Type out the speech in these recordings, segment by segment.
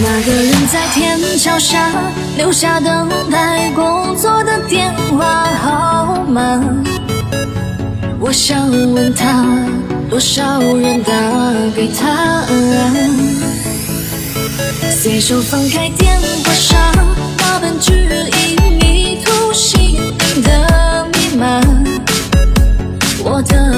那个人在天桥下留下等待工作的电话号码。我想问他多少人打给他？随手放开电话上那本指引迷途心灵的密码。我的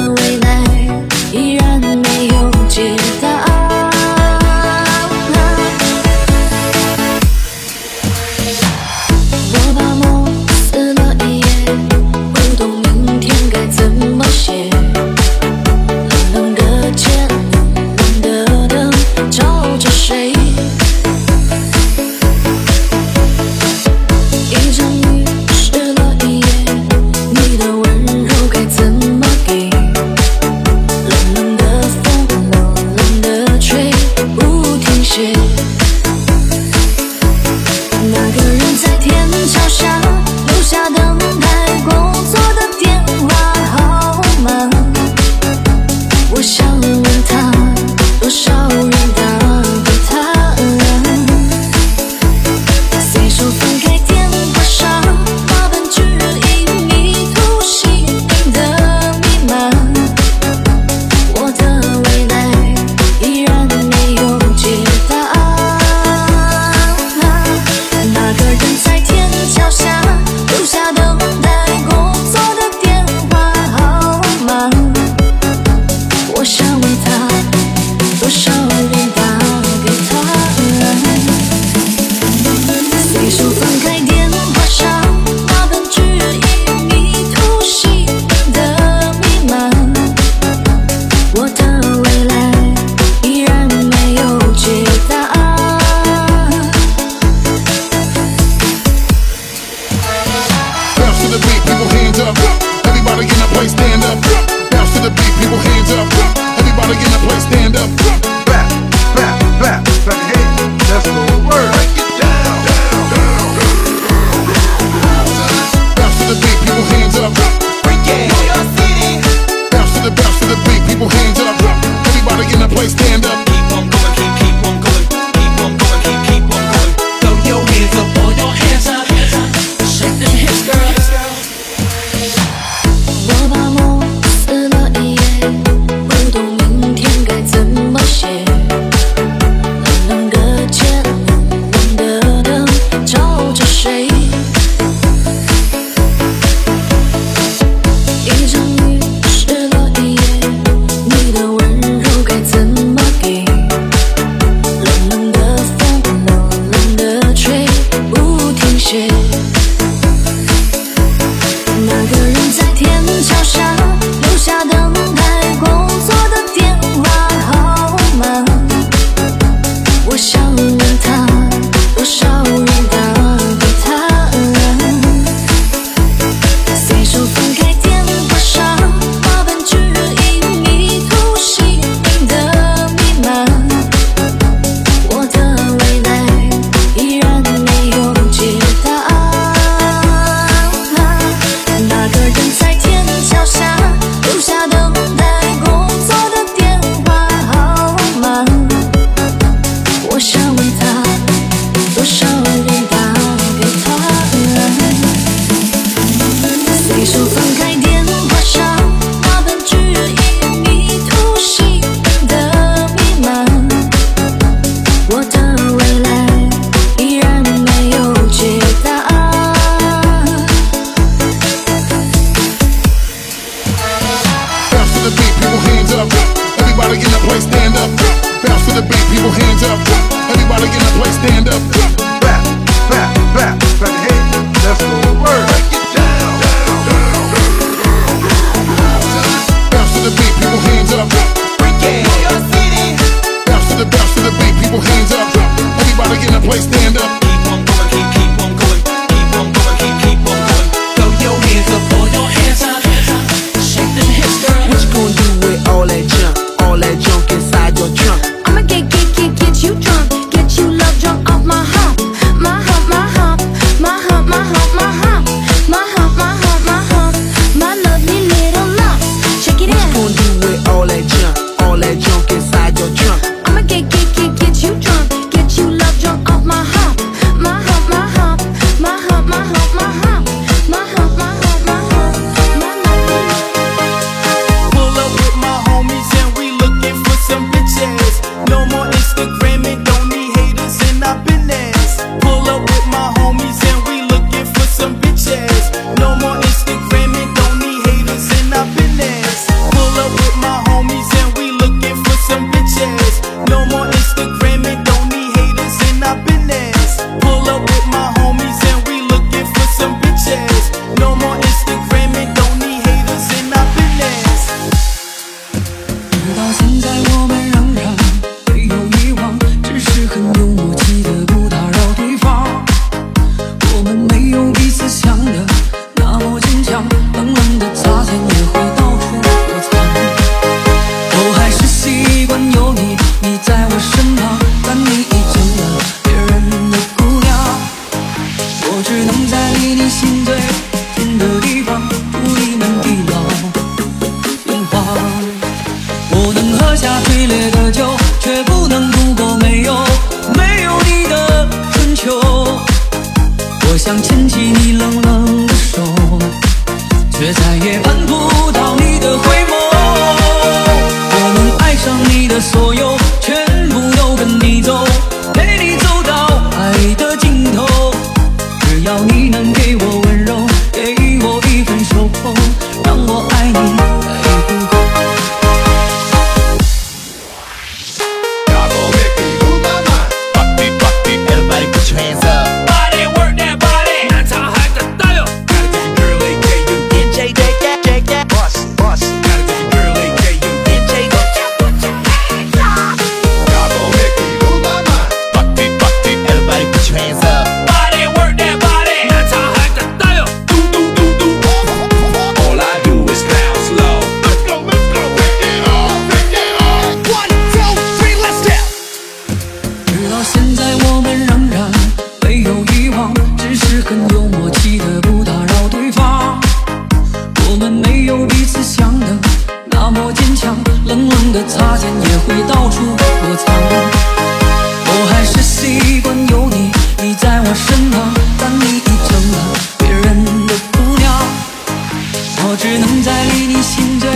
我只能在离你心最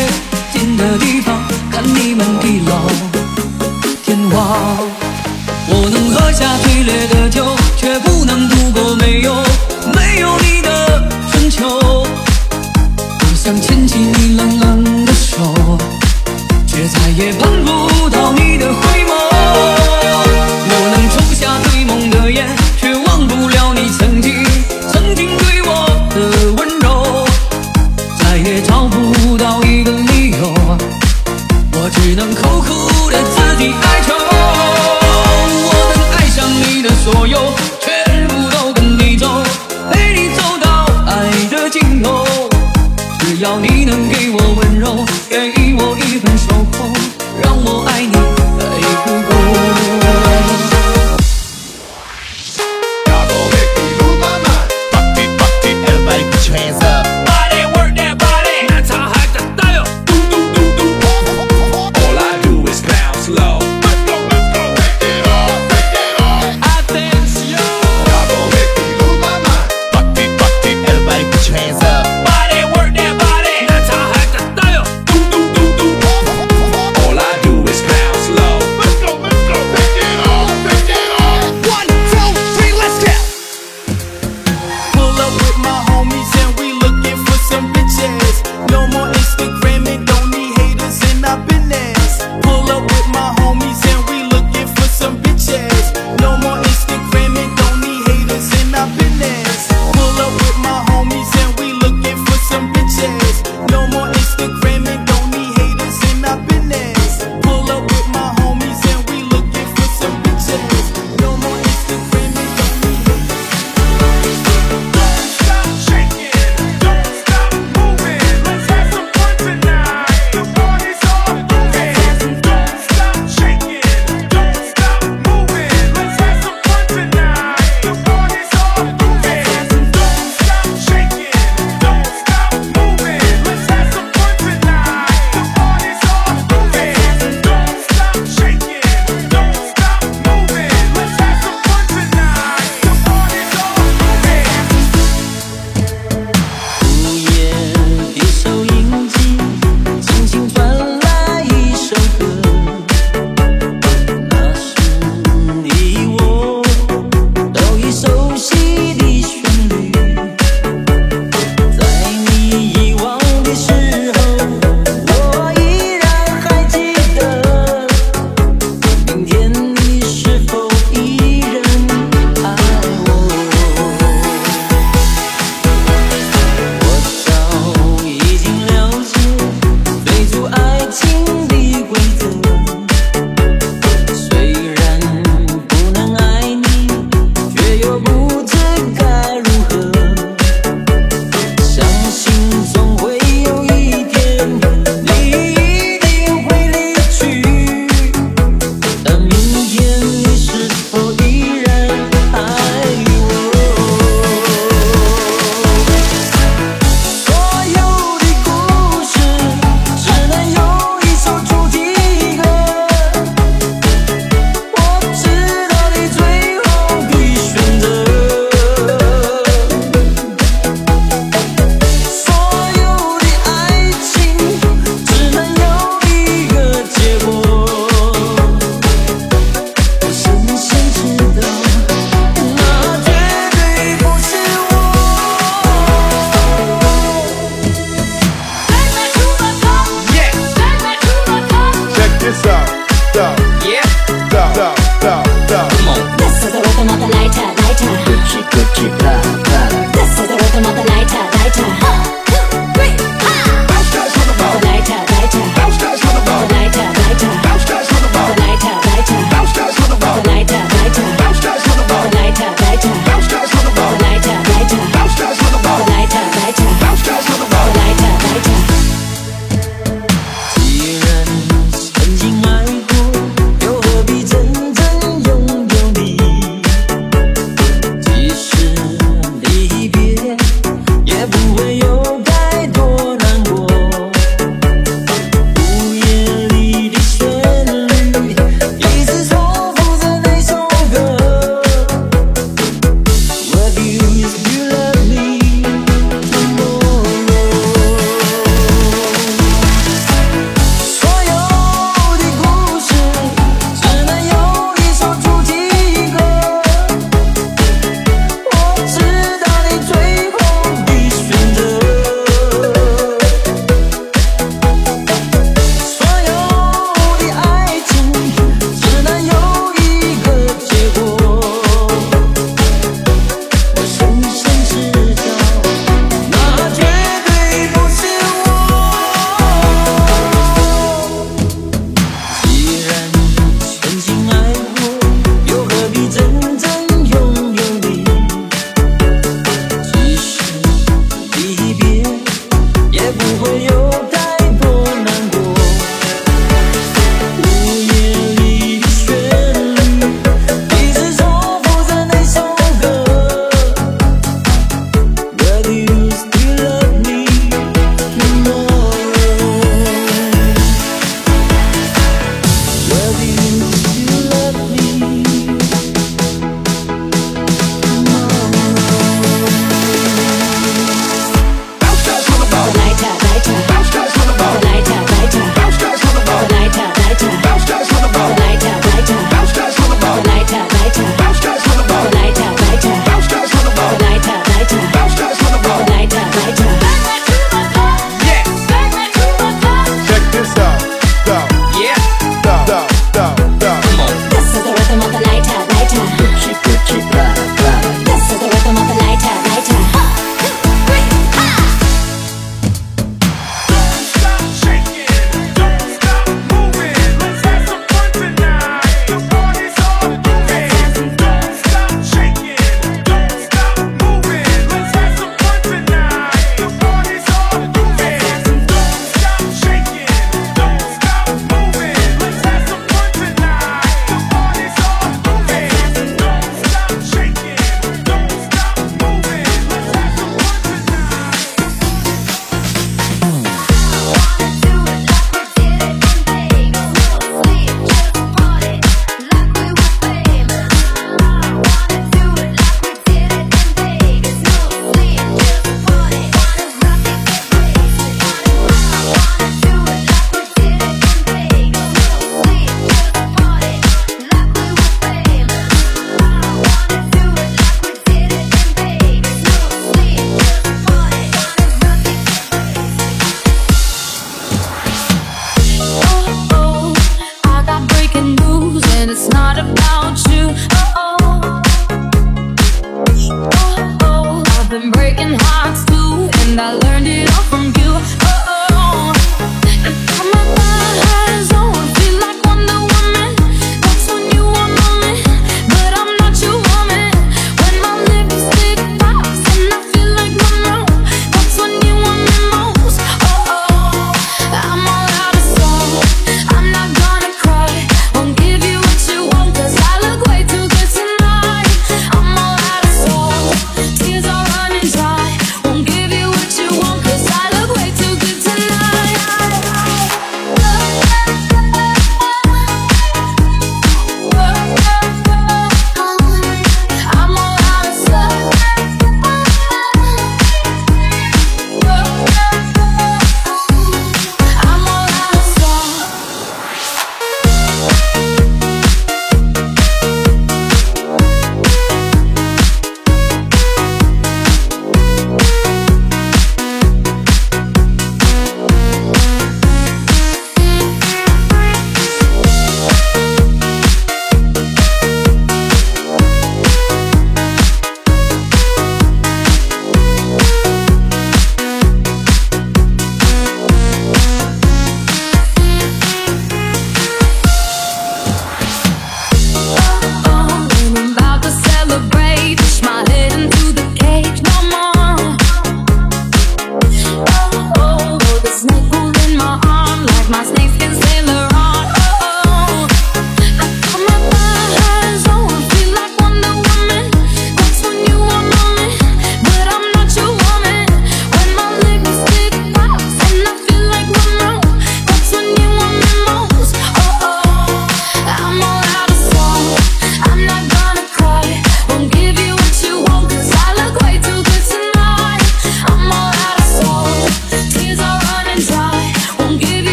近的地方看你们地老天荒我能喝下最烈的酒却不能度过没有没有你的春秋。我想牵起你冷冷的手却再也盼不到你的回眸我能抽下最猛的烟你能给我温柔，给我一份守候，让我爱你。watching